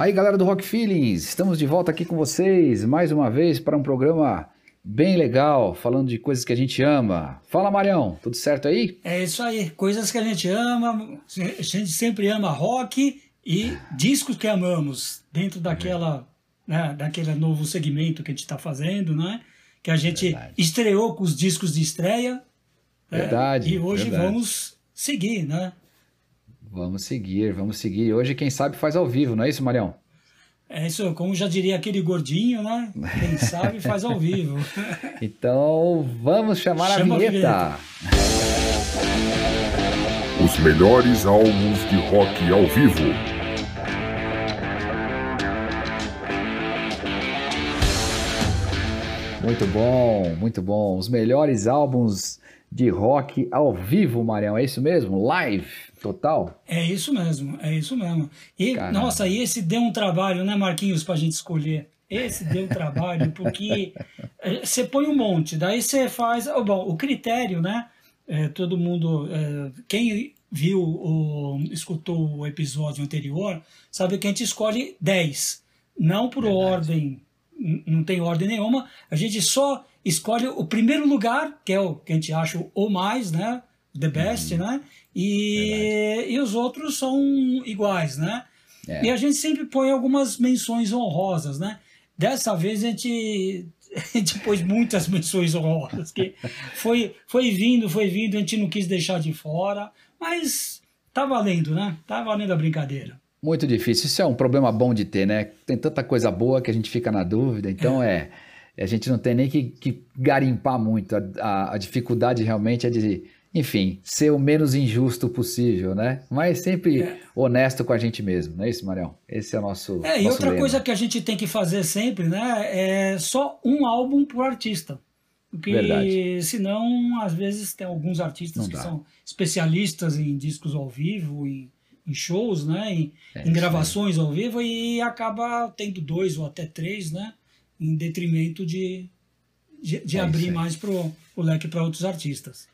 Aí, galera do Rock Feelings, estamos de volta aqui com vocês mais uma vez para um programa bem legal, falando de coisas que a gente ama. Fala, Marião, tudo certo aí? É isso aí, coisas que a gente ama, a gente sempre ama rock e discos que amamos, dentro daquela, né, daquele novo segmento que a gente está fazendo, né? Que a gente verdade. estreou com os discos de estreia. Né, verdade. É, e hoje verdade. vamos seguir, né? Vamos seguir, vamos seguir. Hoje, quem sabe, faz ao vivo, não é isso, Marião? É isso, como já diria aquele gordinho, né? Quem sabe faz ao vivo. então, vamos chamar Chama a vinheta. a vinheta. Os melhores álbuns de rock ao vivo. Muito bom, muito bom. Os melhores álbuns de rock ao vivo, Marião, é isso mesmo? Live, total? É isso mesmo, é isso mesmo. E, Caramba. nossa, e esse deu um trabalho, né, Marquinhos, pra gente escolher. Esse deu um trabalho, porque eh, você põe um monte, daí você faz. Oh, bom, o critério, né? É, todo mundo. É, quem viu ou escutou o episódio anterior sabe que a gente escolhe 10. Não por Verdade. ordem, não tem ordem nenhuma. A gente só escolhe o primeiro lugar, que é o que a gente acha o mais, né? The best, uhum. né? E, e os outros são iguais, né? É. E a gente sempre põe algumas menções honrosas, né? Dessa vez a gente, a gente pôs muitas menções honrosas, que foi, foi vindo, foi vindo, a gente não quis deixar de fora, mas tá valendo, né? Tá valendo a brincadeira. Muito difícil. Isso é um problema bom de ter, né? Tem tanta coisa boa que a gente fica na dúvida, então é, é a gente não tem nem que, que garimpar muito. A, a, a, dificuldade realmente é de, enfim, ser o menos injusto possível, né? Mas sempre é. honesto com a gente mesmo, não é isso, Marião? Esse é o nosso. É, nosso e outra lema. coisa que a gente tem que fazer sempre, né? É só um álbum por artista. Porque Verdade. senão, às vezes, tem alguns artistas que são especialistas em discos ao vivo, em, em shows, né? Em, é, em gravações ao vivo, e acaba tendo dois ou até três, né? em detrimento de, de, de é abrir mais pro, o leque para outros artistas.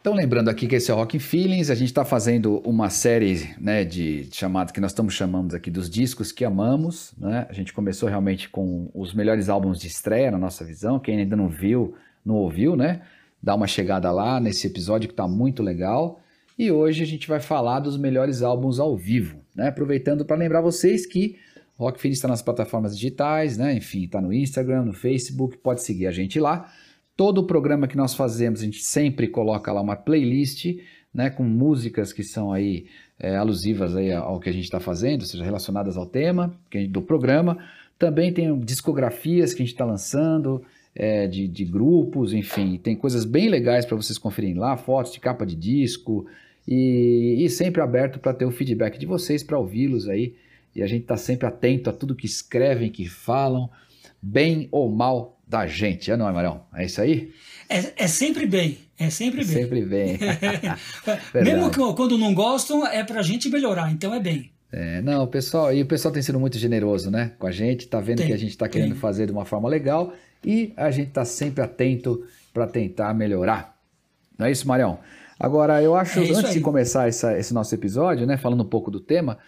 Então, lembrando aqui que esse é o Rock Feelings, a gente está fazendo uma série né, de, chamadas que nós estamos chamando aqui dos discos que amamos. Né? A gente começou realmente com os melhores álbuns de estreia, na nossa visão. Quem ainda não viu, não ouviu, né? Dá uma chegada lá nesse episódio que está muito legal. E hoje a gente vai falar dos melhores álbuns ao vivo, né? Aproveitando para lembrar vocês que Rock Feed está nas plataformas digitais, né? Enfim, está no Instagram, no Facebook, pode seguir a gente lá. Todo o programa que nós fazemos, a gente sempre coloca lá uma playlist, né? Com músicas que são aí é, alusivas aí ao que a gente está fazendo, ou seja, relacionadas ao tema do programa. Também tem discografias que a gente está lançando, é, de, de, grupos, enfim, tem coisas bem legais para vocês conferirem lá, fotos de capa de disco, e, e sempre aberto para ter o feedback de vocês, para ouvi-los aí e a gente está sempre atento a tudo que escrevem, que falam, bem ou mal da gente, é não é, Marão? É isso aí? É, é sempre bem, é sempre bem. Sempre bem. Mesmo que, quando não gostam, é para a gente melhorar, então é bem. É, não, o pessoal, e o pessoal tem sido muito generoso, né, com a gente, tá vendo tem, que a gente está querendo fazer de uma forma legal e a gente está sempre atento para tentar melhorar. Não é isso, Marião? Agora, eu acho, é antes aí. de começar essa, esse nosso episódio, né, falando um pouco do tema,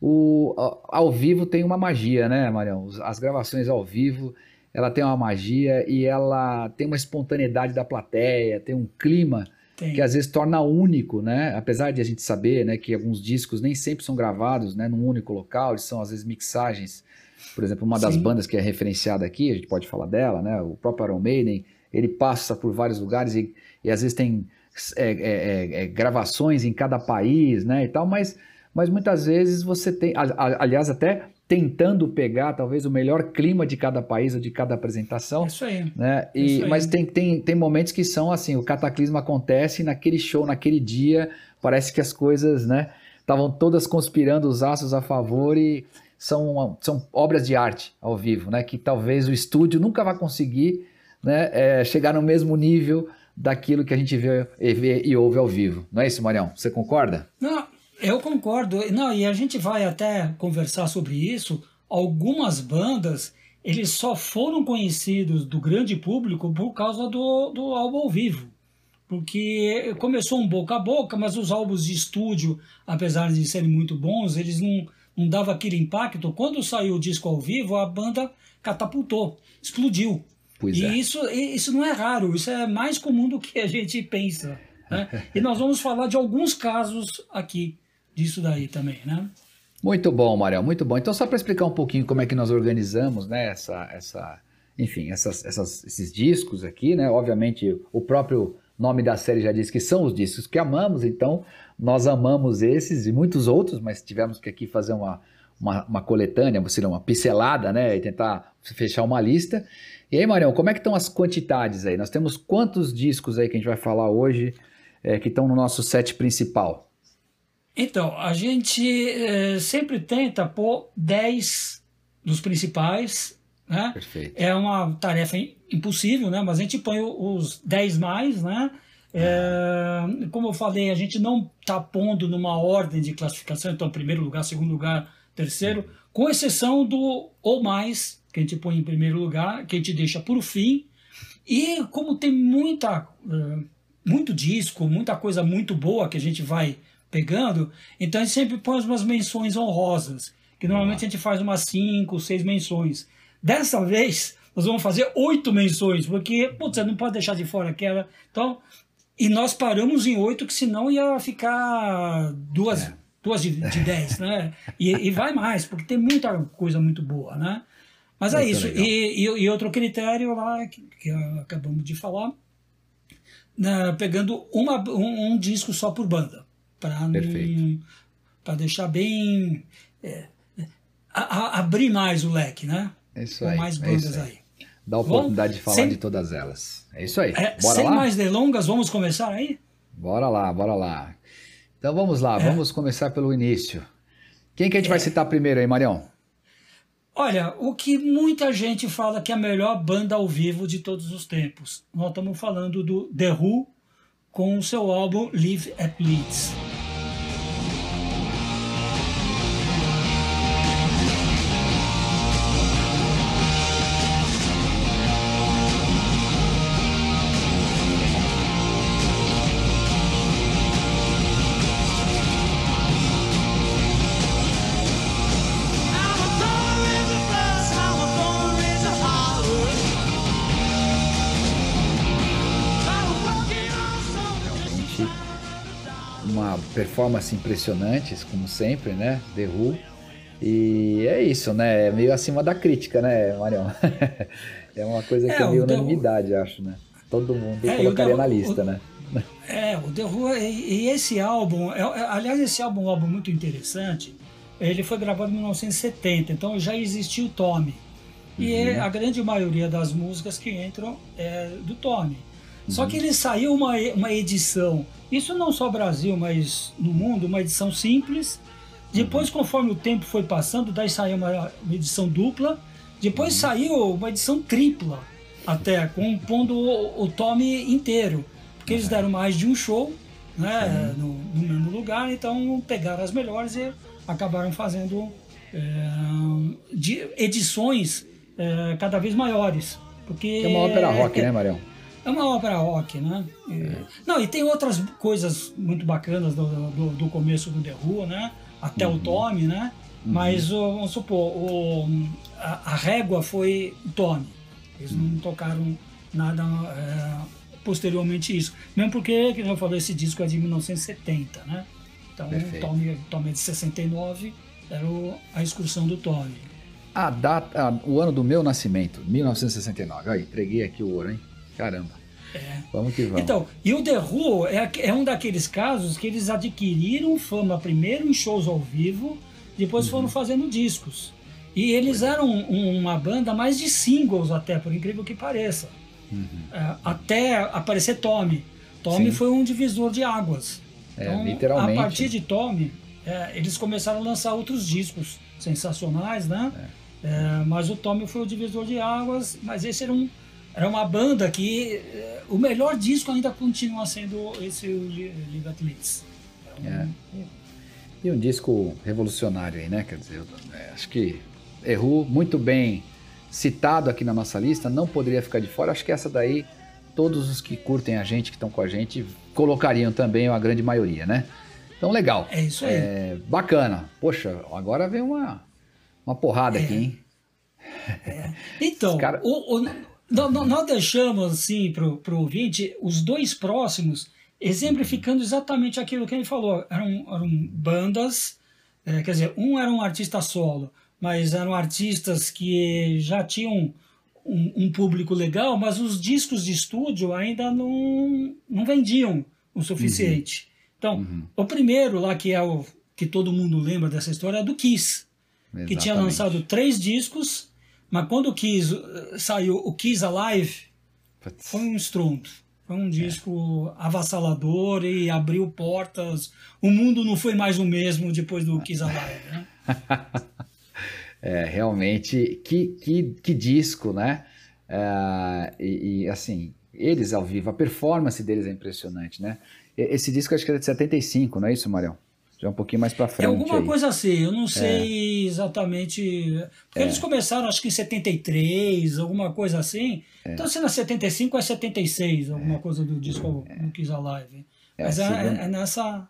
o, ao vivo tem uma magia, né, Marião? As gravações ao vivo, ela tem uma magia e ela tem uma espontaneidade da plateia, tem um clima tem. que às vezes torna único, né? Apesar de a gente saber, né, que alguns discos nem sempre são gravados, né, num único local, eles são às vezes mixagens. Por exemplo, uma das Sim. bandas que é referenciada aqui, a gente pode falar dela, né? O próprio Iron Maiden, ele passa por vários lugares e, e às vezes tem é, é, é, é gravações em cada país, né, e tal, mas mas muitas vezes você tem, aliás, até tentando pegar talvez o melhor clima de cada país ou de cada apresentação. Isso aí. Né? E, Isso aí. Mas tem, tem, tem momentos que são assim, o cataclismo acontece naquele show, naquele dia, parece que as coisas, né, estavam todas conspirando os astros a favor e são, são obras de arte ao vivo, né, que talvez o estúdio nunca vai conseguir né, é, chegar no mesmo nível daquilo que a gente vê, vê e ouve ao vivo. Não é isso, Marião? Você concorda? Não, eu concordo. Não, e a gente vai até conversar sobre isso. Algumas bandas, eles só foram conhecidos do grande público por causa do, do álbum ao vivo. Porque começou um boca a boca, mas os álbuns de estúdio, apesar de serem muito bons, eles não, não dava aquele impacto. Quando saiu o disco ao vivo, a banda catapultou, explodiu. Pois e é. isso, isso não é raro, isso é mais comum do que a gente pensa. Né? e nós vamos falar de alguns casos aqui disso daí também, né? Muito bom, Mariel, muito bom. Então, só para explicar um pouquinho como é que nós organizamos, né, essa, essa, enfim, essas, essas, esses discos aqui, né? Obviamente, o próprio nome da série já diz que são os discos que amamos, então nós amamos esses e muitos outros, mas tivemos que aqui fazer uma, uma, uma coletânea, seria uma pincelada, né? E tentar fechar uma lista. E aí, Marião, como é que estão as quantidades aí? Nós temos quantos discos aí que a gente vai falar hoje é, que estão no nosso set principal? Então, a gente é, sempre tenta pôr 10 dos principais. Né? Perfeito. É uma tarefa impossível, né? mas a gente põe os 10 mais. Né? É, como eu falei, a gente não está pondo numa ordem de classificação, então, primeiro lugar, segundo lugar, terceiro, com exceção do ou mais, que a gente põe em primeiro lugar, que a gente deixa por fim. E como tem muita, muito disco, muita coisa muito boa que a gente vai pegando, então a gente sempre põe umas menções honrosas, que normalmente a gente faz umas cinco, seis menções. Dessa vez, nós vamos fazer oito menções, porque, putz, você não pode deixar de fora aquela. Então, e nós paramos em oito, que senão ia ficar duas, é. duas de, de dez, né? E, e, vai mais, porque tem muita coisa muito boa, né? Mas é, é isso. E, e, e, outro critério lá, que, que acabamos de falar, né, pegando uma, um, um disco só por banda para deixar bem. É, a, a, abrir mais o leque, né? É isso aí. Com mais bandas é aí. aí. Dá a oportunidade Bom, de falar sem, de todas elas. É isso aí. É, bora sem lá? mais delongas, vamos começar aí? Bora lá, bora lá. Então vamos lá, é. vamos começar pelo início. Quem que a gente vai é. citar primeiro aí, Marião? Olha, o que muita gente fala que é a melhor banda ao vivo de todos os tempos. Nós estamos falando do The Who com o seu álbum Live at Leeds. Performances impressionantes, como sempre, né? The Who. E é isso, né? É meio acima da crítica, né, Marião? é uma coisa que é, é meio unanimidade, Who... acho, né? Todo mundo é, colocaria na lista, o... né? É, o The Who, e, e esse álbum, é, é, aliás, esse álbum é um álbum muito interessante. Ele foi gravado em 1970, então já existiu o Tommy. E uhum. a grande maioria das músicas que entram é do Tommy. Só que ele saiu uma, uma edição, isso não só no Brasil, mas no mundo, uma edição simples. Depois, uhum. conforme o tempo foi passando, daí saiu uma, uma edição dupla. Depois uhum. saiu uma edição tripla, até, compondo o, o Tommy inteiro. Porque eles deram mais de um show né, no, no, mesmo lugar, então pegaram as melhores e acabaram fazendo é, edições é, cada vez maiores. Porque é uma ópera rock, é, né, Marião? É uma ópera rock, né? É. Não, e tem outras coisas muito bacanas do, do, do começo do The Who, né? Até uhum. o Tommy, né? Uhum. Mas, vamos supor, o, a, a, régua foi o Tommy. Eles uhum. não tocaram nada é, posteriormente isso. Mesmo porque, como eu falei, esse disco é de 1970, né? Então, o Tommy, Tommy é de 69, era o, a excursão do Tommy. A data, o ano do meu nascimento, 1969. Aí, entreguei aqui o ouro, hein? Caramba. É. Vamos que vamos. Então, e o The Who é, é, um daqueles casos que eles adquiriram fama primeiro em shows ao vivo, depois uhum. foram fazendo discos. E eles eram uma banda mais de singles até, por incrível que pareça. Uhum. É, até aparecer Tommy. Tommy Sim. foi um divisor de águas. É, então, literalmente. A partir de Tommy, é, eles começaram a lançar outros discos sensacionais, né? É. É, mas o Tommy foi o divisor de águas, mas esse era um era uma banda que eh, o melhor disco ainda continua sendo esse Live at Leeds. É. E um disco revolucionário aí, né? Quer dizer, é, acho que errou muito bem citado aqui na nossa lista, não poderia ficar de fora. Acho que essa daí, todos os que curtem a gente, que estão com a gente, colocariam também a grande maioria, né? Então, legal. É isso aí. É, bacana. Poxa, agora vem uma, uma porrada é. aqui, hein? É. Então, cara... o, o, nós deixamos assim para o ouvinte os dois próximos exemplificando exatamente aquilo que ele falou. Eram, eram bandas, é, quer dizer, um era um artista solo, mas eram artistas que já tinham um, um, público legal, mas os discos de estúdio ainda não, não vendiam o suficiente. Uhum. Então, uhum. o primeiro lá, que é o que todo mundo lembra dessa história, é do Kiss, Exatamente. que tinha lançado três discos, mas quando o Kiss uh, saiu, o Kiss Alive, Putz. foi um estrondo. Foi um disco é. avassalador e abriu portas. O mundo não foi mais o mesmo depois do Kiss Alive, né? é, realmente, que, que, que disco, né? É, e, e, assim, eles ao vivo, a performance deles é impressionante, né? Esse disco acho que é de 75, não é isso, Marião? Já um pouquinho mais para frente. É alguma aí. coisa assim, eu não sei é. exatamente. Porque é. eles começaram acho que em 73, alguma coisa assim. É. Então, se não é 75, é 76, alguma coisa do disco é. do Kiss Alive. É, Mas é, é, é nessa.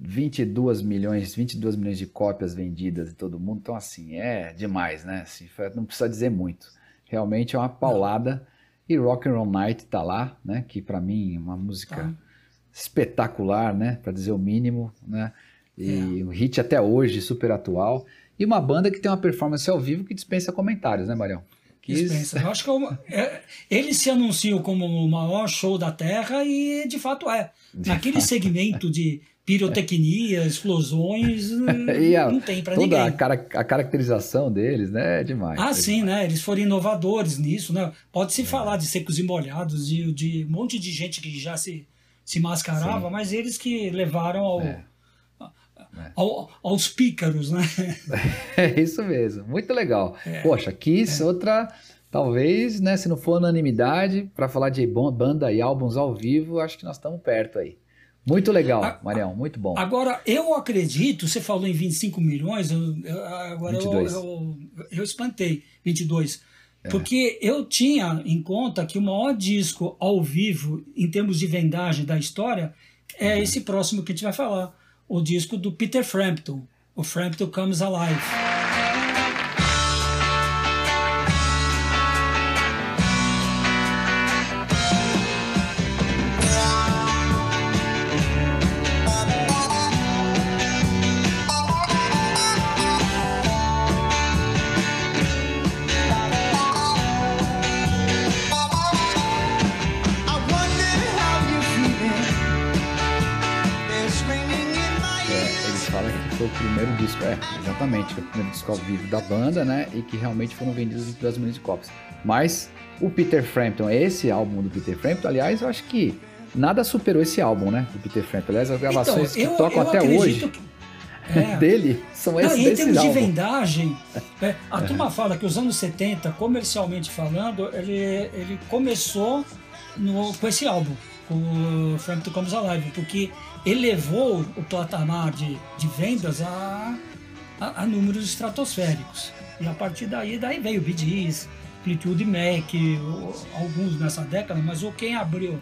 22 milhões, 22 milhões de cópias vendidas de todo mundo. Então, assim, é demais, né? Assim, não precisa dizer muito. Realmente é uma paulada. Não. E Rock and Roll Night tá lá, né? Que para mim é uma música. Tá espetacular, né? Para dizer o mínimo, né? E é. o hit até hoje, super atual. E uma banda que tem uma performance ao vivo que dispensa comentários, né, Marião? Dispensa. Eu acho que é uma, é, eles se anunciam como o maior show da Terra e de fato é. De Naquele fato. segmento de pirotecnia, explosões, a, não tem para ninguém. Toda a, a, caracterização deles, né, é demais. Ah, é sim, demais. né? Eles foram inovadores nisso, né? Pode-se é. falar de secos e molhados, de, de um monte de gente que já se se mascarava, Sim. mas eles que levaram ao, é. Ao, aos pícaros, né? É isso mesmo, muito legal. É. Poxa, Kiss, é. outra, talvez, né, se não for unanimidade, para falar de banda e álbuns ao vivo, acho que nós estamos perto aí. Muito legal, a, Marião, muito bom. Agora, eu acredito, você falou em 25 milhões, eu, agora 22. Eu, eu, eu espantei, 22. É. Porque eu tinha em conta que o maior disco ao vivo, em termos de vendagem da história, é uhum. esse próximo que a gente vai falar. O disco do Peter Frampton, o Frampton Comes Alive. Disco ao vivo da banda, né? E que realmente foram vendidos 22 milhões de cópias. Mas o Peter Frampton, esse álbum do Peter Frampton, aliás, eu acho que nada superou esse álbum, né? Do Peter Frampton. Aliás, as gravações então, eu, que tocam até hoje. Que... É. dele são esses Não, Em termos álbum. de vendagem, é, a é. turma fala que os anos 70, comercialmente falando, ele, ele começou no, com esse álbum, com o Frampton Comes Alive, porque elevou o patamar de, de vendas a, a, a, números estratosféricos. E a partir daí, daí veio o Gees, Fleetwood Mac, alguns nessa década, mas o quem abriu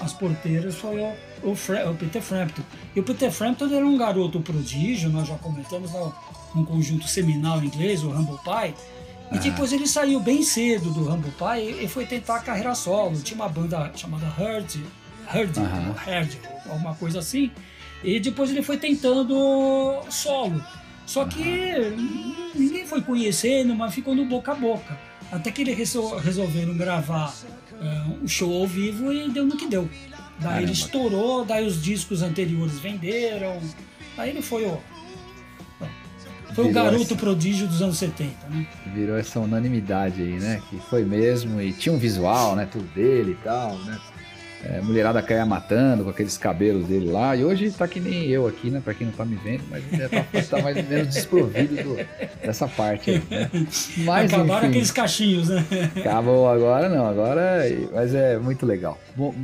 as porteiras foi o, o, o, Peter Frampton. E o Peter Frampton era um garoto prodígio, nós já comentamos no, num conjunto seminal inglês, o Humble Pie, e depois ele saiu bem cedo do Humble Pie e foi tentar a carreira solo. Tinha uma banda chamada Hurt, Herd, uhum. Herd, alguma coisa assim. E depois ele foi tentando solo. Só que ninguém foi conhecendo, mas ficou no boca a boca. Até que eles resolveram gravar uh, um show ao vivo e deu no que deu. Daí Caramba. ele estourou, daí os discos anteriores venderam. Aí ele foi o. Foi Virou o garoto essa... prodígio dos anos 70, né? Virou essa unanimidade aí, né? Que foi mesmo, e tinha um visual, né? Tudo dele e tal, né? É, mulherada caia matando com aqueles cabelos dele lá. E hoje tá que nem eu aqui, né? Pra quem não tá me vendo, mas já tá, tá mais ou menos desprovido do, dessa parte aí, né? Mas, Acabaram enfim, aqueles cachinhos, né? Acabou agora, não, agora. Mas é muito legal.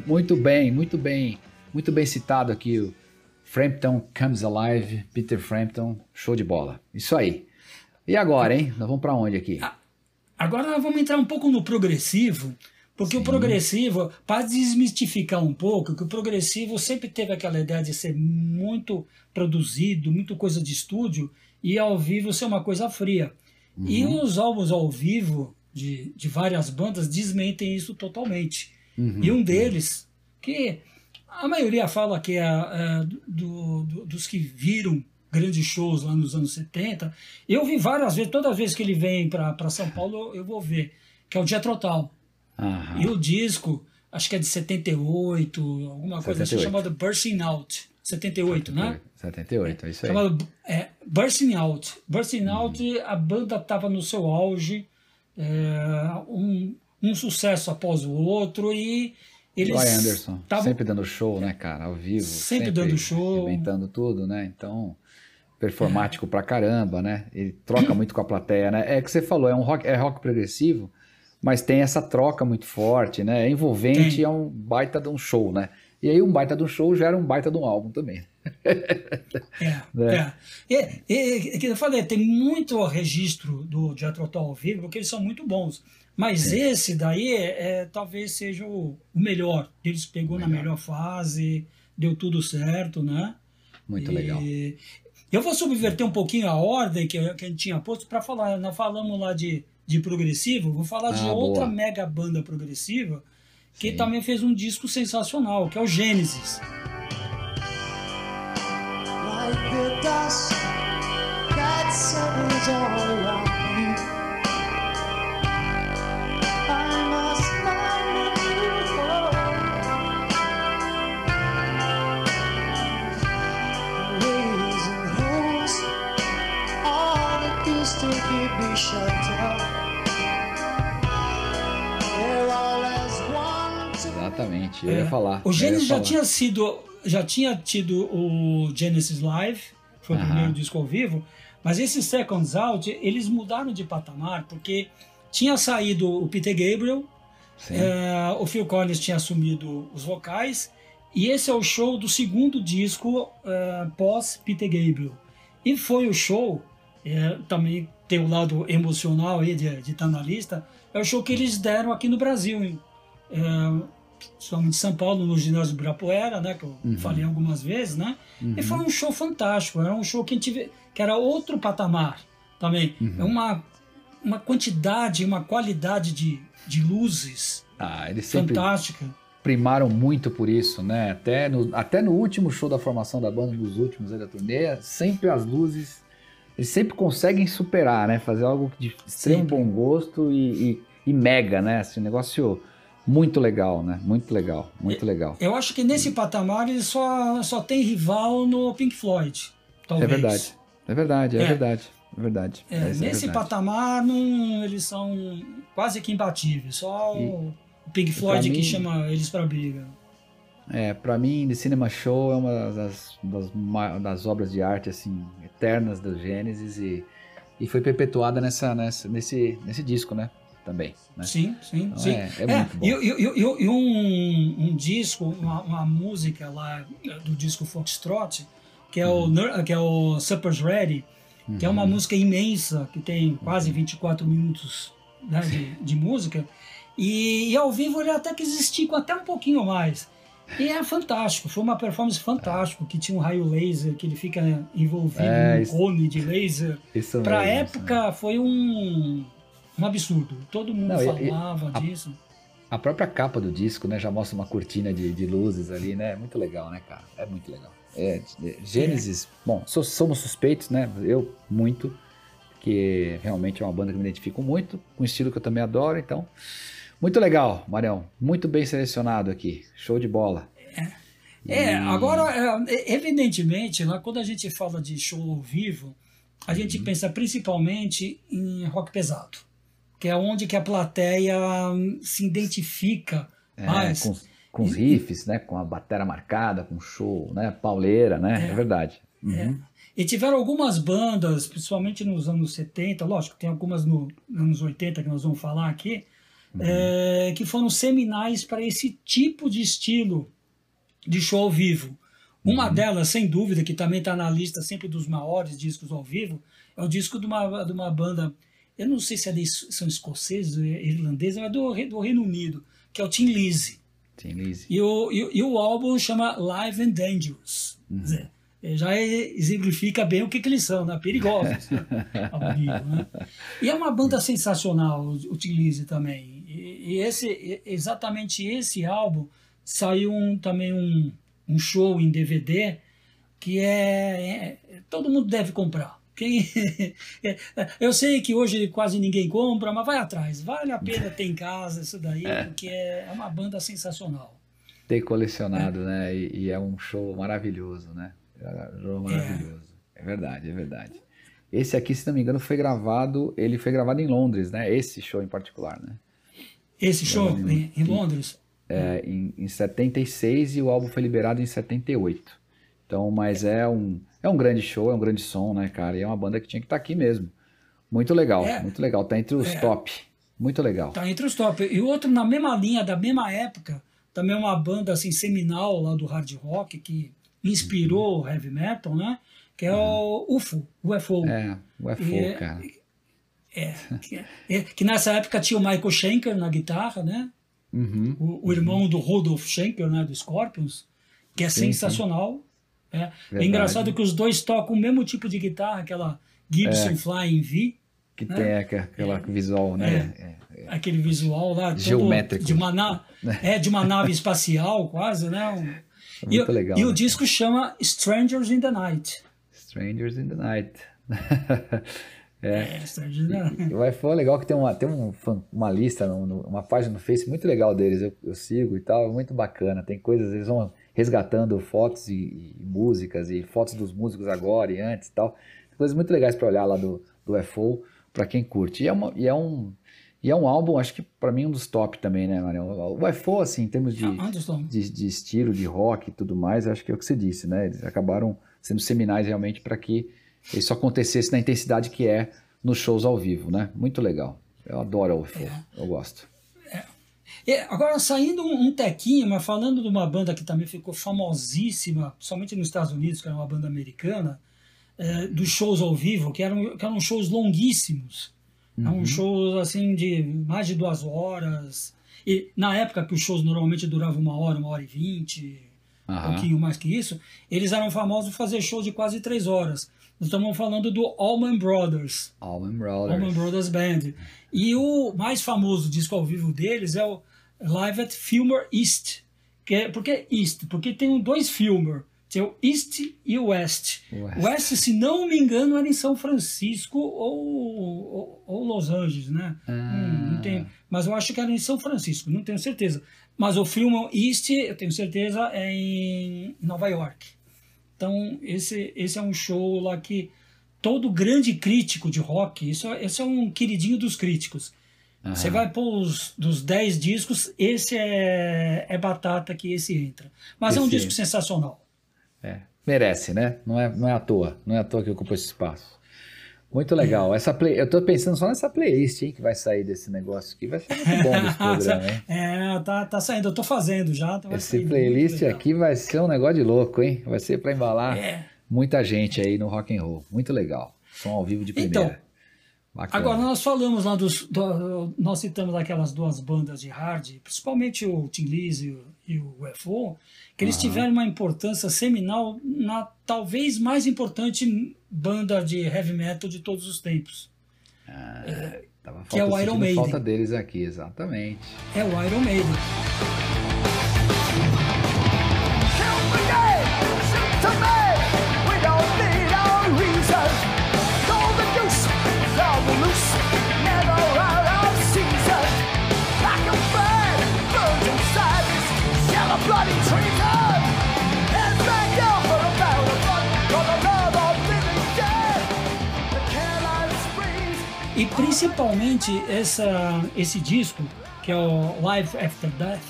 Muito bem, muito bem, muito bem citado aqui o Frampton Comes Alive, Peter Frampton, show de bola. Isso aí. E agora, hein? Nós vamos para onde aqui? Agora nós vamos entrar um pouco no progressivo Porque Sim. o progressivo, para desmistificar um pouco, que o progressivo sempre teve aquela ideia de ser muito produzido, muito coisa de estúdio, e ao vivo ser uma coisa fria. Uhum. E os álbuns ao vivo de, de várias bandas desmentem isso totalmente. Uhum. E um deles, que a maioria fala que é, é do, do, dos que viram grandes shows lá nos anos 70, eu vi várias vezes, todas as vezes que ele vem para São Paulo, eu vou ver, que é o Dia Total. E o disco, acho que é de 78, alguma coisa 78. assim, chamado Bursting Out. 78, 78 né? 78, é isso aí. Chamado é, Bursting Out. Bursting uhum. Out, a banda estava no seu auge, é, um, um sucesso após o outro e eles Roy Anderson, tavam, sempre dando show, né, cara, ao vivo. Sempre, sempre dando show. Inventando tudo, né? Então, performático é. pra caramba, né? Ele troca muito com a plateia, né? É que você falou, é um rock, é rock progressivo, mas tem essa troca muito forte, né? É envolvente, tem. é um baita de um show, né? E aí um baita de um show gera um baita de um álbum também. é, né? é. E, e, eu falei, tem muito registro do Tull ao vivo, porque eles são muito bons. Mas é. esse daí é, talvez seja o, o melhor. Eles pegou melhor. na melhor fase, deu tudo certo, né? Muito e, legal. Eu vou subverter um pouquinho a ordem que, que a gente tinha posto para falar. Nós falamos lá de, de progressivo, vou falar ah, de outra boa. mega banda progressiva que Sim. também fez um disco sensacional, que é o Gênesis. Like Exatamente, eu é. ia falar. O Genesis já tinha sido, já tinha tido o Genesis Live, foi o primeiro disco ao vivo, mas esses Seconds Out, eles mudaram de patamar, porque tinha saído o Peter Gabriel, é, o Phil Collins tinha assumido os vocais, e esse é o show do segundo disco é, pós Peter Gabriel. E foi o show, é, também tem o lado emocional aí de, de estar na lista, é o show que eles deram aqui no Brasil. Principalmente em São Paulo, no ginásio do Ibirapuera, né, que eu uhum. falei algumas vezes, né? Uhum. E foi um show fantástico, era um show que a gente que era outro patamar também. Uhum. É uma uma quantidade, uma qualidade de, de luzes ah, eles sempre fantástica. Primaram muito por isso, né? Até no, até no último show da formação da banda, dos últimos aí da turnê, sempre as luzes, eles sempre conseguem superar, né? Fazer algo de extremo bom gosto e, e, e mega, né? Assim, um negócio muito legal, né? Muito legal, muito legal. Eu acho que nesse patamar ele só, só tem rival no Pink Floyd. Talvez. É verdade, é verdade, é, é. verdade. É verdade. É, nesse é verdade. patamar não, eles são quase que imbatíveis. Só e, o Pink Floyd que chama eles para briga. É, para mim, The Cinema Show é uma das, das, das, obras de arte assim eternas do Gênesis e, e foi perpetuada nessa, nessa, nesse, nesse disco, né? Também. Né? Sim, sim, então, sim. É, é, é muito bom. E, e, e, e um, um, disco, uma, uma, música lá do disco Foxtrot, que é, uhum. o, que é o Supper's Ready, uhum. que é uma uhum. música imensa, que tem quase 24 minutos né, de, de, música, e, e, ao vivo ele até que existia com até um pouquinho mais. E é fantástico, foi uma performance fantástica, que tinha um raio laser, que ele fica envolvido é, num cone de laser. Para a época né? foi um um absurdo. Todo mundo Não, falava e, disso. A, a, própria capa do disco, né, já mostra uma cortina de, de luzes ali, né? É muito legal, né, cara? É muito legal. É, é Gênesis, é. bom, so, somos suspeitos, né? Eu muito, que realmente é uma banda que me identifico muito, com um estilo que eu também adoro, então. Muito legal, Marião. Muito bem selecionado aqui. Show de bola. É, e... é agora, é, evidentemente, lá quando a gente fala de show ao vivo, a uhum. gente pensa principalmente em rock pesado que é onde que a plateia se identifica é, mais. Com, com os riffs, né? Com a bateria marcada, com show, né? Pauleira, né? É, é verdade. Uhum. É. E tiveram algumas bandas, principalmente nos anos 70, lógico, tem algumas nos no anos 80 que nós vamos falar aqui, uhum. é, que foram seminais para esse tipo de estilo de show ao vivo. Uma uhum. delas, sem dúvida, que também está na lista sempre dos maiores discos ao vivo, é o disco de uma, de uma banda eu não sei se é de, são escoceses, irlandeses, mas do, do Reino Unido, que é o Tim Lizzy. Tim Lizzy. E o, e, e, o álbum chama Live and Dangerous. Uhum. Dizer, já exemplifica bem o que, que eles são, né? perigosos né? vivo. Né? E é uma banda sensacional, o Tim Lizzy também. E, e, esse, exatamente esse álbum saiu um, também um, um show em DVD que é, é todo mundo deve comprar. Quem, eu sei que hoje quase ninguém compra, mas vai atrás. Vale a pena ter em casa isso daí, é. porque é uma banda sensacional. Ter colecionado, é. né? E, e, é um show maravilhoso, né? É um show maravilhoso. É. é verdade, é verdade. Esse aqui, se não me engano, foi gravado. Ele foi gravado em Londres, né? Esse show em particular, né? Esse show em, em Londres? É, em, em 76 e o álbum foi liberado em 78. Então, mas é um, é um grande show, é um grande som, né, cara? E é uma banda que tinha que estar tá aqui mesmo. Muito legal, é, muito legal. Tá entre os é, top. Muito legal. Tá entre os top. E outro na mesma linha, da mesma época, também uma banda assim seminal lá do hard rock que inspirou o heavy metal, né? Que é o uhum. UFO, UFO. É, UFO, e, cara. É, que, é, que, nessa época tinha o Michael Schenker na guitarra, né? Uhum, o, o, irmão uhum. do Rudolf Schenker, né? Do Scorpions, que é sim, sensacional. Sim. É, é engraçado que os dois tocam o mesmo tipo de guitarra, aquela Gibson é, Flying V. Que né? tem aquela é, visual, né? É, é, aquele visual lá. Geométrico. De uma, na, é, de uma nave espacial, quase, né? Um, muito e, legal. E né? o disco chama Strangers in the Night. Strangers in the Night. É, é é legal que tem uma, tem um, uma lista, uma página no Face muito legal deles, eu, eu sigo e tal, muito bacana. Tem coisas, eles vão resgatando fotos e, e, músicas e fotos dos músicos agora e antes e tal. Coisas muito legais para olhar lá do, do FO para quem curte. E é, uma, e é um e é um álbum, acho que para mim um dos top também, né, Marião? O FO, assim, em termos de, ah, de, de, estilo, de rock e tudo mais, acho que é o que você disse, né? Eles acabaram sendo seminais realmente para que isso acontecesse na intensidade que é nos shows ao vivo, né? Muito legal. Eu adoro o FO, é. eu gosto. É, agora, saindo um, um, tequinho, mas falando de uma banda que também ficou famosíssima, somente nos Estados Unidos, que era uma banda americana, é, dos shows ao vivo, que eram, que eram shows longuíssimos. Uhum. Eram shows assim de mais de duas horas. E na época que os shows normalmente duravam uma hora, uma hora e vinte, uhum. um pouquinho mais que isso, eles eram famosos por fazer shows de quase três horas. Nós estamos falando do Allman Brothers. Allman Brothers. Allman Brothers Band. E o mais famoso disco ao vivo deles é o Live at Filmer East. Que é, por que East? Porque tem dois Filmer. Tem o East e o West. West. West, se não me engano, era em São Francisco ou, ou, ou Los Angeles, né? Ah. Hum, não tenho, mas eu acho que era em São Francisco, não tenho certeza. Mas o filme East, eu tenho certeza, é em Nova York. Então, esse, esse é um show lá que todo grande crítico de rock, isso, esse é um queridinho dos críticos. Uhum. Você vai pôr os, dos 10 discos, esse é, é batata que esse entra. Mas esse é um disco sensacional. É, merece, né? Não é, não é à toa. Não é à toa que ocupa esse espaço. Muito legal. Essa play, eu tô pensando só nessa playlist hein, que vai sair desse negócio aqui. Vai ser muito bom esse programa, hein? É, tá, tá saindo. Eu tô fazendo já. Tá esse playlist aqui vai ser um negócio de louco, hein? Vai ser para embalar é. muita gente aí no rock and roll. Muito legal. Som ao vivo de primeira. Então, Bacana. Agora, nós falamos lá dos. Do, nós citamos aquelas duas bandas de hard, principalmente o Tim Lizzy e o UFO, que eles uhum. tiveram uma importância seminal na talvez mais importante banda de heavy metal de todos os tempos. Ah, é, que é o Iron Maiden. falta deles aqui, exatamente. É o Iron Maiden. E principalmente essa, esse disco, que é o Life After Death,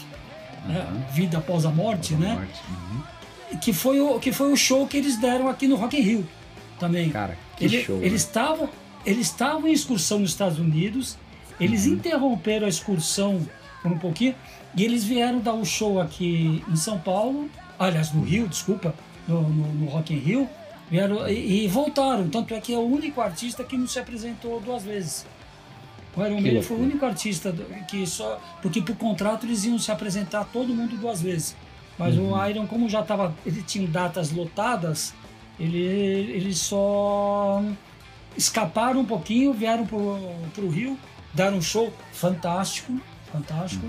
uhum. né? Vida Após a Morte, após né? A morte. Uhum. Que, foi o, que foi o show que eles deram aqui no Rock in Rio também. Cara, que Ele, show. Eles né? estavam né? eles estavam em excursão nos Estados Unidos, eles uhum. interromperam a excursão por um pouquinho e eles vieram dar o um show aqui em São Paulo, aliás, no Rio, desculpa, no, no, no Rock in Rio, Vieram e, e, voltaram, tanto é que é o único artista que não se apresentou duas vezes. O Iron Maiden foi o único artista que só. Porque por contrato eles iam se apresentar todo mundo duas vezes. Mas uhum. o Iron, como já estava. Ele tinha datas lotadas, ele, eles só escaparam um pouquinho, vieram para o Rio, deram um show fantástico, fantástico.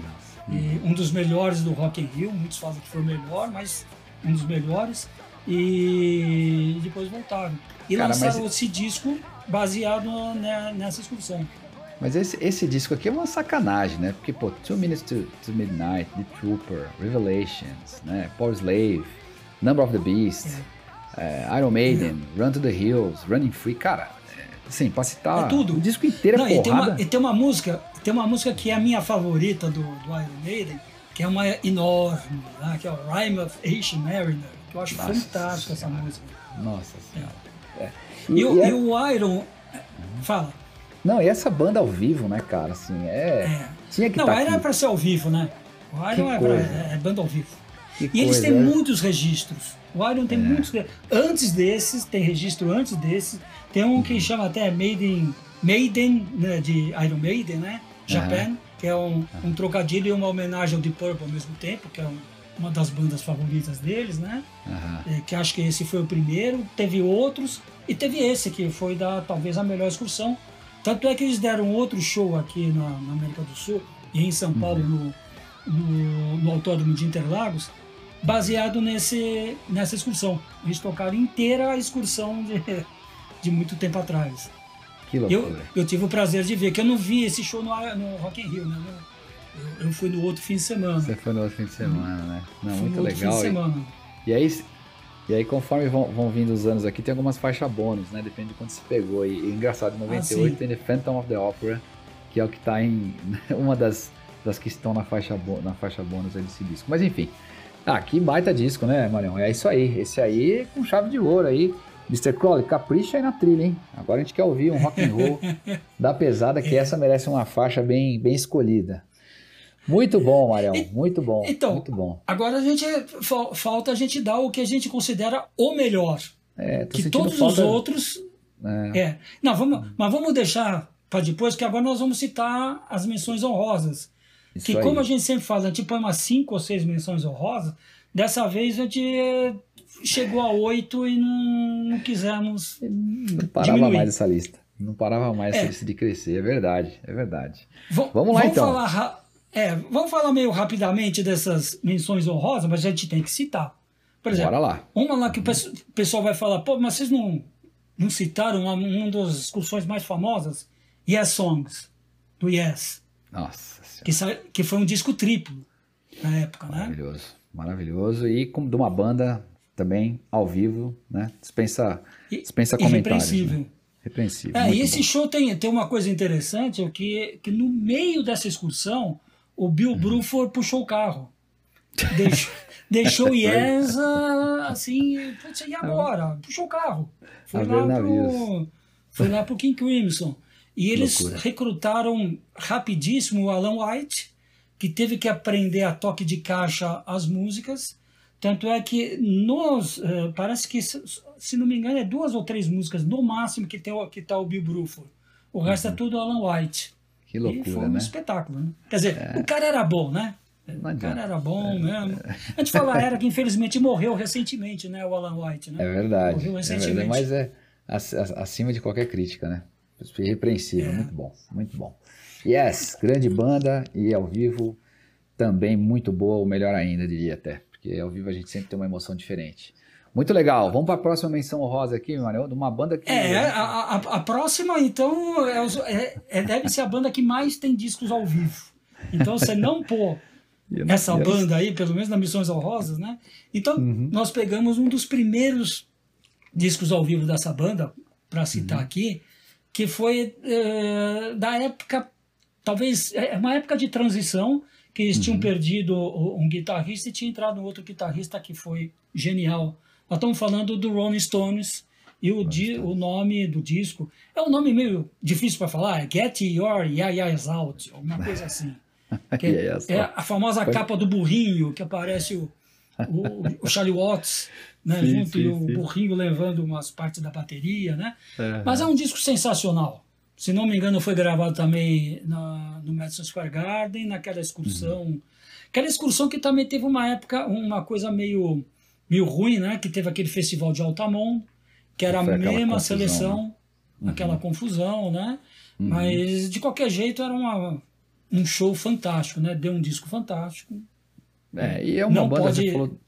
Uhum. um dos melhores do Rock in Rio, muitos falam que foi o melhor, mas um dos melhores. E depois voltaram. E Cara, lançaram mas... esse disco baseado nessa excursão. Mas esse, esse disco aqui é uma sacanagem, né? Porque, pô, Two Minutes to, to Midnight, The Trooper, Revelations, né? Power Slave, Number of the Beast, é. É, Iron Maiden, é. Run to the Hills, Running Free, cara, é, assim, pra citar é tudo. o disco inteiro é Não, e tem, uma, e tem uma música, tem uma música que é a minha favorita do, do Iron Maiden, que é uma enorme, né? que é o Rhyme of Asian Mariner, que eu acho Nossa fantástica essa música. Nossa Senhora. É. E, e, o, e o Iron... Fala. Não, e essa banda ao vivo, né, cara? Assim, é. é. Tinha que Não, tá o Iron é pra ser ao vivo, né? O Iron é, pra, é, banda ao vivo. Que e coisa, eles têm é? muitos registros. O Iron tem é. muitos. Antes desses, tem registro antes desses. Tem um que chama até Maiden, Maiden né, de Iron Maiden, né? Japan, que é um, um trocadilho e uma homenagem ao Deep Purple ao mesmo tempo, que é um, uma das bandas favoritas deles, né? É, que acho que esse foi o primeiro. Teve outros e teve esse que foi da talvez a melhor excursão tanto é que eles deram outro show aqui na, na América do Sul e em São Paulo, uhum. no, no, no Autódromo de Interlagos, baseado nesse, nessa excursão. Eles tocaram inteira a excursão de, de muito tempo atrás. Que loucura. Eu, eu tive o prazer de ver, que eu não vi esse show no, no Rock in Rio, né? Eu, eu, fui no outro fim de semana. Você foi no outro fim de semana, né? Não, fui muito legal. Fim de semana. E, e aí, e aí, conforme vão, vão vindo os anos aqui, tem algumas faixas bônus, né? Depende de quando se pegou. E, e engraçado, em 98 ah, tem The Phantom of the Opera, que é o que está em uma das, das que estão na faixa, na faixa bônus desse disco. Mas enfim, ah, que baita disco, né, Marião? É isso aí. Esse aí com chave de ouro aí. Mr. Crowley, capricha aí na trilha, hein? Agora a gente quer ouvir um rock and roll da pesada, que essa merece uma faixa bem, bem escolhida. Muito bom, Marião, muito bom. Então, muito bom. agora a gente falta a gente dar o que a gente considera o melhor. É, que todos falta... os outros. É. é. Não, vamos, mas vamos deixar para depois, que agora nós vamos citar as menções honrosas. Isso que, aí. como a gente sempre faz, a gente põe umas cinco ou seis menções honrosas. Dessa vez a gente chegou a oito e não, não quisemos. Não parava diminuir. mais essa lista. Não parava mais é. essa lista de crescer, é verdade, é verdade. V vamos lá vamos então. Falar é, vamos falar meio rapidamente dessas menções honrosas, mas a gente tem que citar. Por exemplo, Bora lá. uma lá que o pessoal vai falar, pô, mas vocês não, não citaram uma, uma das discussões mais famosas? Yes Songs, do Yes. Nossa que, que foi um disco triplo na época, maravilhoso, né? Maravilhoso, maravilhoso. E com, de uma banda também ao vivo, né? Dispensa, dispensa e, comentários. Irrepreensível. Né? Repreensível. É, e esse bom. show tem, tem uma coisa interessante, é que, que no meio dessa excursão, o Bill Bruford puxou o carro. Deixou, deixou o Yes assim, putz, e agora? Puxou o carro. Foi lá, pro, foi lá pro King Crimson. E eles Loucura. recrutaram rapidíssimo o Alan White, que teve que aprender a toque de caixa as músicas. Tanto é que nos, uh, parece que, se não me engano, é duas ou três músicas no máximo que está que tá o Bill Bruford. O resto é uhum. é tudo Alan White. Que loucura, e foi um né? espetáculo, né? Quer dizer, é. o cara era bom, né? O cara era bom é. mesmo. A gente fala era que infelizmente morreu recentemente, né? O Alan White, né? É verdade. Morreu recentemente. É verdade, mas é acima de qualquer crítica, né? Irrepreensível, é. muito bom, muito bom. Yes, grande banda e ao vivo também muito boa, ou melhor ainda, diria até. Porque ao vivo a gente sempre tem uma emoção diferente. Muito legal. Vamos para a próxima menção honrosa aqui, Mário, de uma banda que. É, a, a, a próxima, então, é, é, é, deve ser a banda que mais tem discos ao vivo. Então, você não pôr essa banda aí, pelo menos nas Missões Honrosas, né? Então, uhum. nós pegamos um dos primeiros discos ao vivo dessa banda, para citar uhum. aqui, que foi é, da época, talvez, é, é uma época de transição, que eles uhum. tinham perdido um guitarrista e tinha entrado um outro guitarrista que foi genial nós estamos falando do Rolling Stones e o, di, o nome do disco é um nome meio difícil para falar, é Get Your Yayas Out, alguma coisa assim. é, é, a famosa capa do burrinho que aparece o, o, o Charlie Watts né, sim, junto sim, e o sim. burrinho levando umas partes da bateria, né? Uhum. Mas é um disco sensacional, Se não me engano, foi gravado também na, no Madison Square Garden, naquela excursão. Uhum. Aquela excursão que também teve uma época, uma coisa meio, meio ruim, né? Que teve aquele festival de Altamont, que era a mesma confusão, seleção, né? uhum. aquela confusão, né? Uhum. Mas, de qualquer jeito, era uma, um show fantástico, né? Deu um disco fantástico. É, e é uma não banda, pode... você falou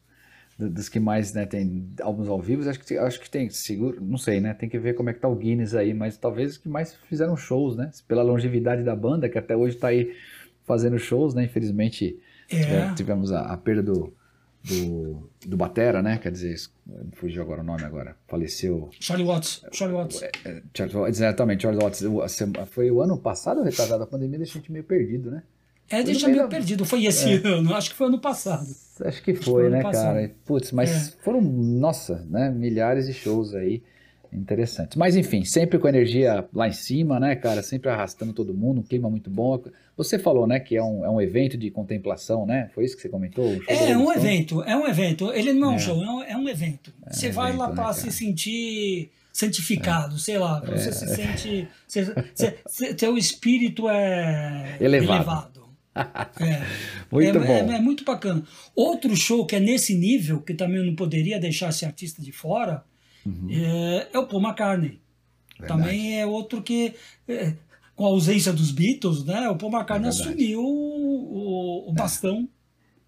dos que mais né, tem álbuns ao vivo, acho que, acho que tem, seguro, não sei, né? Tem que ver como é que tá o Guinness aí, mas talvez os que mais fizeram shows, né? Pela longevidade da banda, que até hoje tá aí fazendo shows, né? Infelizmente é. tivemos a, a, perda do, do, do Batera, né? Quer dizer, fugiu agora o nome agora, faleceu. Charlie Watts. Charlie Watts. É, é, Charlie, exatamente, Charlie Watts. Foi o ano passado, retardado, a pandemia deixou a gente meio perdido, né? É, deixa meio perdido. Foi esse é. ano, acho que foi ano passado. Acho que foi, acho né, cara? Putz, mas é. foram, nossa, né? Milhares de shows aí interessantes. Mas enfim, sempre com energia lá em cima, né, cara? Sempre arrastando todo mundo, um clima muito bom. Você falou, né, que é um, é um evento de contemplação, né? Foi isso que você comentou? é, é um evento, é um evento. Ele não é um é. show, é um, um evento. É você vai lá para né, se sentir santificado, é. sei lá, você é. se sente. Você, você, teu espírito é elevado. elevado. É, muito é, bom. É, é, muito bacana. Outro show que é nesse nível, que também não poderia deixar esse artista de fora, uhum. é, é, o Paul McCartney. Verdade. Também é outro que, é, com a ausência dos Beatles, né, o Paul McCartney é assumiu o, o bastão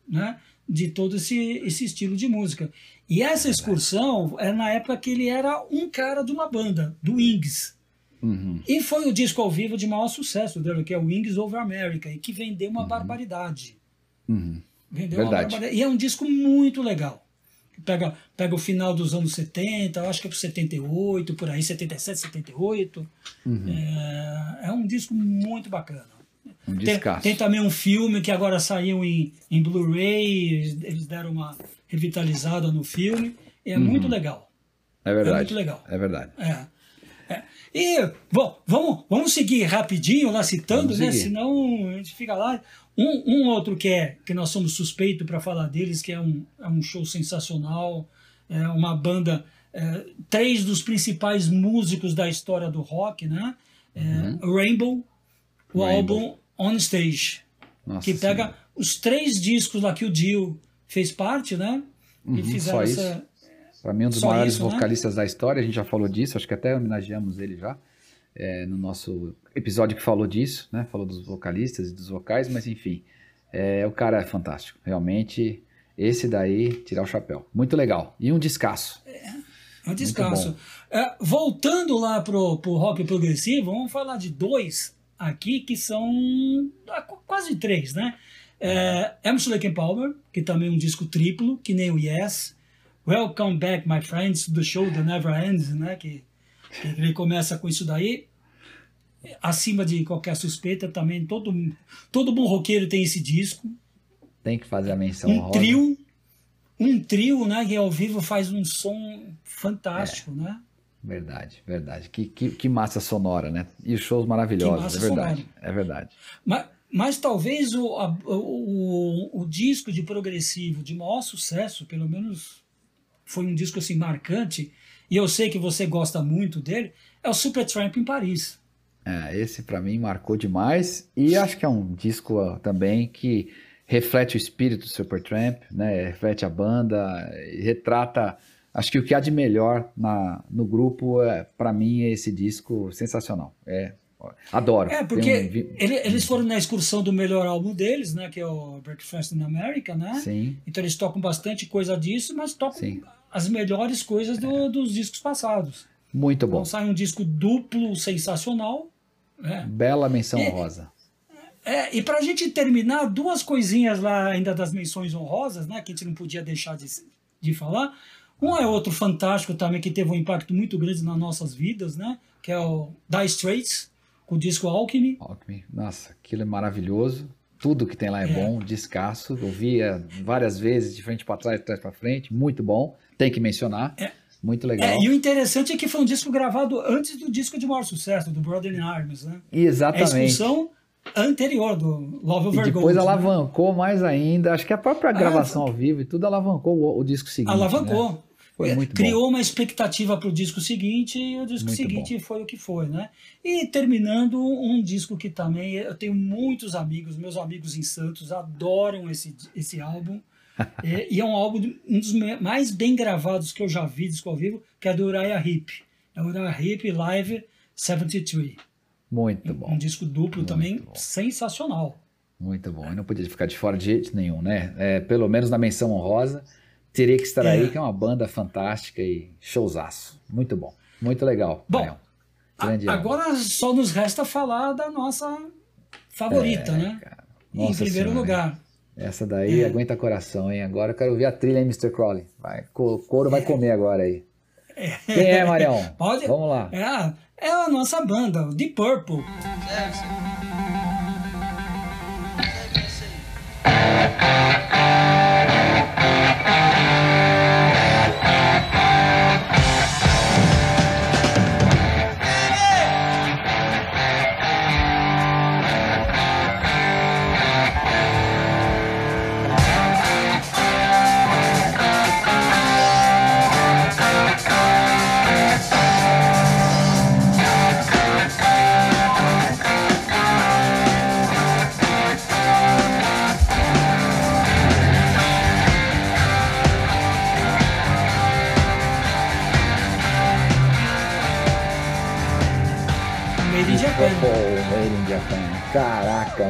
né, de todo esse, esse estilo de música. E essa excursão é na época que ele era um cara de uma banda, do Wings. Uhum. E foi o disco ao vivo de maior sucesso dele, que é o Wings Over America, e que vendeu uma uhum. barbaridade. Uhum. Vendeu Verdade. uma barbaridade. E é um disco muito legal. Pega, pega o final dos anos 70, acho que é por 78, por aí, 77, 78. Uhum. É, é um disco muito bacana. Um tem, tem, também um filme que agora saiu em, em Blu-ray, eles deram uma revitalizada no filme. É uhum. muito legal. É verdade. É muito legal. É verdade. É. E, bom, vamos, vamos seguir rapidinho lá citando, né? Senão a gente fica lá. Um, um outro que é que nós somos suspeitos para falar deles, que é um, é um show sensacional, é uma banda, é, três dos principais músicos da história do rock, né? É, uhum. Rainbow, o Rainbow. álbum On Stage, Nossa que pega senhora. os três discos lá que o Dio fez parte, né? Uhum, e fizeram essa, para mim, um dos Só maiores isso, né? vocalistas né? da história, a gente já falou disso, acho que até homenageamos ele já é, no nosso episódio que falou disso, né? Falou dos vocalistas e dos vocais, mas enfim, é, o cara é fantástico, realmente. Esse daí, tirar o chapéu. Muito legal. E um descasso. É, um descasso. É, voltando lá pro, pro rock progressivo, vamos falar de dois aqui que são ah, quase três, né? É, Emerson Lake Palmer, que também é um disco triplo, que nem o Yes. Welcome back, my friends, the show that never ends, né? Que ele começa com isso daí. Acima de qualquer suspeita também, todo, todo bom roqueiro tem esse disco. Tem que fazer a menção Um trio, um trio, né? Que ao vivo faz um som fantástico, é. né? Verdade, verdade. Que, que, que, massa sonora, né? E shows maravilhosos, é verdade. Sonora. É verdade. Mas, mas talvez o, a, o, o, disco de progressivo de maior sucesso, pelo menos foi um disco assim marcante, e eu sei que você gosta muito dele, é o Supertramp em Paris. É, esse para mim marcou demais e acho que é um disco também que reflete o espírito do Supertramp, né? Reflete a banda, retrata, acho que o que há de melhor na, no grupo é para mim é esse disco sensacional. É Adoro. É, porque um... ele, eles foram na excursão do melhor álbum deles, né? Que é o Breakfast in America, né? Sim. Então eles tocam bastante coisa disso, mas tocam Sim. As melhores coisas do, é. dos discos passados. Muito bom. Então sai um disco duplo sensacional. Né? Bela menção é, honrosa. É, e pra gente terminar, duas coisinhas lá ainda das menções honrosas, né? Que a gente não podia deixar de, de falar. Um é outro fantástico também que teve um impacto muito grande nas nossas vidas, né? Que é o Die Straits com o disco Alchemy. Alchemy, nossa, aquilo é maravilhoso. Tudo que tem lá é, é. bom, descasso. Eu via várias vezes, de frente para trás, de trás para frente, muito bom. Tem que mencionar. É. Muito legal. É, e o interessante é que foi um disco gravado antes do disco de maior sucesso, do Brother in Arms, né? Exatamente. É a expulsão anterior do Love Over E depois Gold, né? alavancou né? mais ainda. Acho que a própria gravação ah, ao vivo e tudo alavancou o, o disco seguinte. Alavancou. Né? Foi é, muito criou bom. uma expectativa para o disco seguinte e o disco Muito seguinte bom. foi o que foi, né? E terminando um disco que também eu tenho muitos amigos, meus amigos em Santos adoram esse, esse álbum. É, e é um álbum um dos mais bem gravados que eu já vi disco ao vivo, que é do Uriah Heep. É o Uriah Heep Live 73. Muito bom. Um disco duplo Muito também bom. sensacional. Muito bom. E não podia ficar de fora de jeito nenhum, né? É, pelo menos na menção honrosa, teria que estar É. aí, que é uma banda fantástica e showzaço. Muito bom. Muito legal. Bom, A- agora só nos resta falar da nossa favorita, É, né? cara. em Nossa primeiro Senhora, lugar. Essa daí É. aguenta coração, hein? Agora eu quero ouvir a trilha, hein, Mr. Crowley? Vai, co- couro vai comer agora aí. Quem é, Marião? Pode- Vamos lá. É a, é a nossa banda, o Deep Purple. In Japan. Caraca.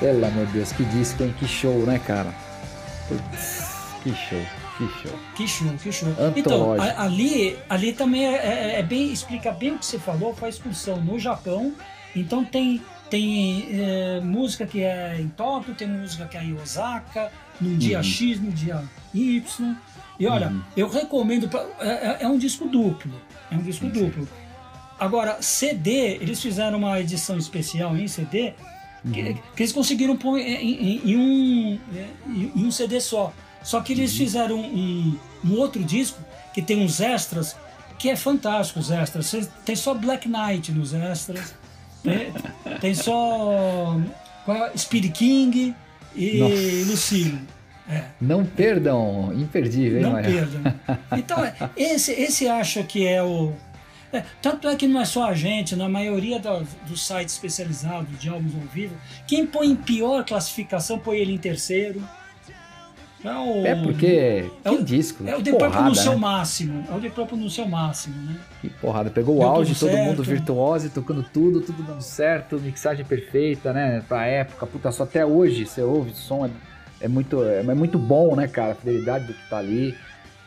Pelo amor de Deus, que disco, hein? Que show, né, cara? Putz, que show, que show. Que show, que show. Então, a- ali, ali também é, é- é bem, explica bem o que você falou, a excursão no Japão. Então tem, tem é, música que é em Tóquio, tem música que é em Osaka, no dia Uhum. X, no dia Y. E olha, eu recomendo, pra- é, é- é um disco duplo. É um disco duplo. Agora, CD, eles fizeram uma edição especial em CD que, que eles conseguiram pôr em, em- em um, é, em- em um CD só. Só que eles fizeram um, um outro disco que tem uns extras que é fantástico os extras. Tem só Black Knight nos extras. Tem, tem só é? Speed King e Nossa. Lucille. Não perdam, imperdível, hein, Não perdam. Então, é, esse, esse acho que é o. é, tanto é que não é só a gente, na maioria dos, dos sites especializados de álbuns ao vivo, quem põe em pior classificação põe ele em terceiro. É, o, É porque. É o- disco. É o The Purple no seu né? máximo. É o The Purple no seu máximo, né? Que porrada. Pegou o Deu auge, tudo todo mundo virtuoso, tocando tudo, tudo dando certo, mixagem perfeita, né? Pra época, puta, só até hoje você ouve, o som é, é muito, é, é muito bom, né, cara? A fidelidade do que tá ali.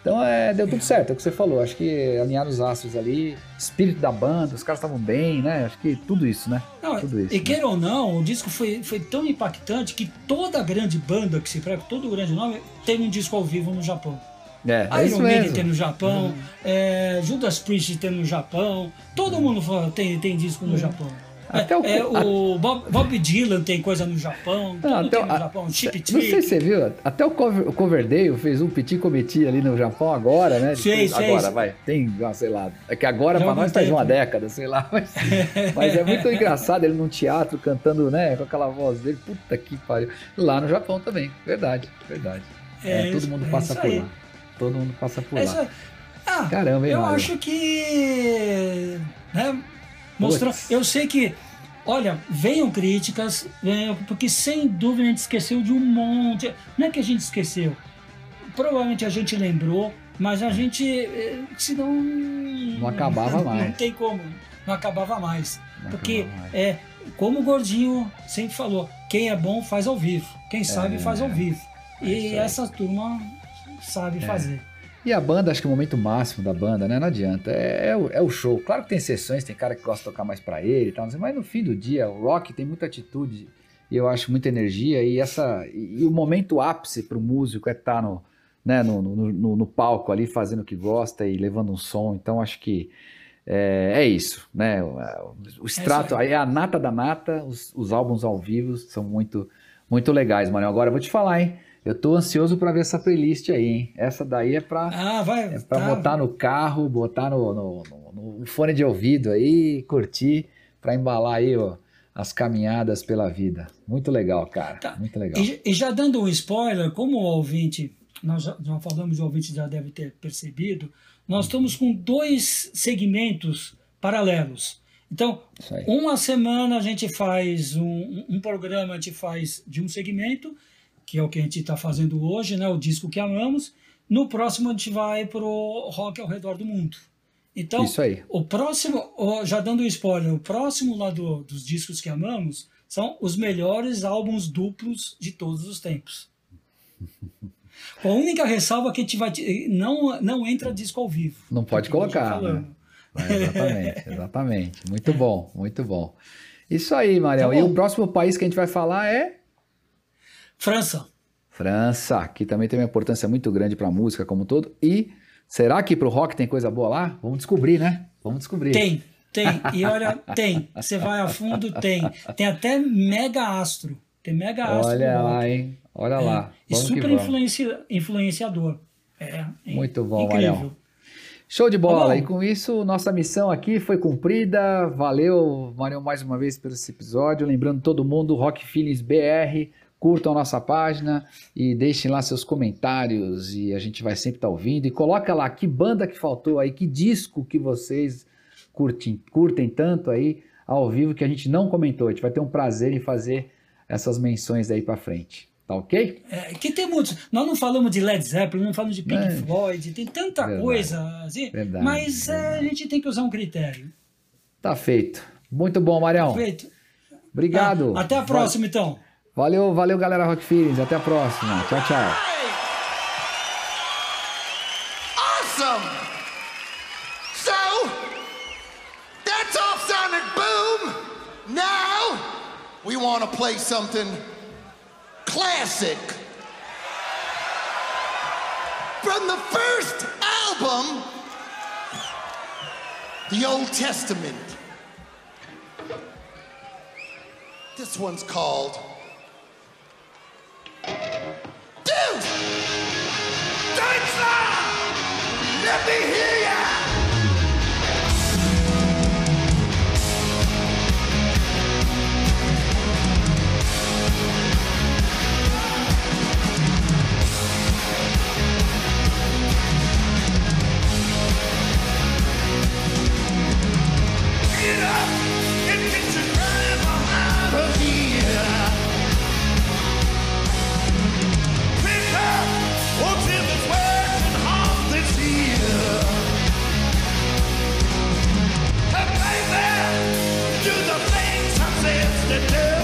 Então é, deu tudo certo, é o que você falou. Acho que alinharam os astros ali, espírito da banda, os caras estavam bem, né? Acho que tudo isso, né? Não, Tudo isso, e né? queira ou não, o disco foi, foi tão impactante que toda grande banda que se prega, todo grande nome, tem um disco ao vivo no Japão. É, é Iron Maiden tem no Japão, é, Judas Priest tem no Japão, todo mundo tem, tem disco no Japão. Até É, o- é, o Bob, Bob Dylan tem coisa no Japão, Não, tudo até tem o- no Japão, Chip Não sei se você viu, até o, cover, o Coverdale fez um petit committee ali no Japão agora, né? Fez, agora, fez. vai. Tem, ah, sei lá. É que agora há nós faz uma tempo. década, sei lá. Mas, mas é muito engraçado ele num teatro cantando, né? Com aquela voz dele. Puta que pariu. Lá no Japão também. Verdade, verdade. É É, todo mundo é passa por aí. lá. Todo mundo passa por É lá. Ah, Caramba, hein, eu Mário? acho que. Né, mostrando, Puts. eu sei que. Olha, venham críticas, porque sem dúvida a gente esqueceu de um monte. Não é que a gente esqueceu. Provavelmente a gente lembrou, mas a gente. eh, Senão. Não acabava Não mais. tem como. Não acabava mais. Não porque acabava mais. é, como o Gordinho sempre falou, quem é bom faz ao vivo. Quem sabe faz ao vivo. É E essa turma sabe fazer. E a banda, acho que o momento máximo da banda, né? Não adianta. É, é o, é o show. Claro que tem exceções, tem cara que gosta de tocar mais pra ele e tal, mas no fim do dia, o rock tem muita atitude e eu acho muita energia. E essa e, e o momento ápice pro músico é estar no, né, no, no, no- no palco ali fazendo o que gosta e levando um som. Então acho que é, é isso, né? O, o extrato, é a nata da nata, os, os álbuns ao vivo são muito, muito legais, mano. Agora eu vou te falar, hein? Eu tô ansioso pra ver essa playlist aí, hein? Essa daí é pra. Ah, vai. É pra tá. botar no carro, botar no, no- no- no fone de ouvido aí, curtir, pra embalar aí, ó, as caminhadas pela vida. Muito legal, cara. Tá. Muito legal. E, e já dando um spoiler, como o ouvinte nós já, já falamos, o ouvinte já deve ter percebido, nós estamos com dois segmentos paralelos. Então, uma semana a gente faz um, um programa, a gente faz de um segmento, que é o que a gente está fazendo hoje, né, o disco que amamos. No próximo a gente vai para o rock ao redor do mundo. Então, o próximo, já dando um spoiler, o próximo lá do, dos discos que amamos são os melhores álbuns duplos de todos os tempos. A única ressalva é que a gente vai. Não, não entra disco ao vivo. Não pode colocar. Né? É, exatamente, exatamente. Muito bom, muito bom. Isso aí, Mariel. Tá e o próximo país que a gente vai falar é. França. França, que também tem uma importância muito grande para a música como um todo. E será que para o rock tem coisa boa lá? Vamos descobrir, né? Vamos descobrir. Tem, tem. E olha, tem. Você vai a fundo, tem. Tem até mega astro. Tem mega astro. Olha lá, hein? Olha é. lá. E super influencia, influenciador. É, é muito bom, incrível. Mariel. Show de bola! Tá e com isso, nossa missão aqui foi cumprida. Valeu, Mariel, mais uma vez por esse episódio. Lembrando todo mundo, Rock Feelings BR, curtam nossa página e deixem lá seus comentários e a gente vai sempre estar tá ouvindo. E coloca lá que banda que faltou aí, que disco que vocês curtem, curtem tanto aí ao vivo que a gente não comentou. A gente vai ter um prazer em fazer essas menções daí para frente. Tá ok? É, que tem muitos. Nós não falamos de Led Zeppelin, não falamos de Pink é. Floyd, tem tanta verdade, coisa. Assim, verdade, mas verdade. É, a gente tem que usar um critério. Tá feito. Muito bom, Marião. Tá feito. Obrigado. Ah, até a próxima, então. Valeu, valeu, galera Rock Feelings. Até a próxima. Tchau, tchau. Awesome! So, that's off Sonic Boom. Now, we want to play something classic. From the first album, the Old Testament. This one's called let me hear you. it.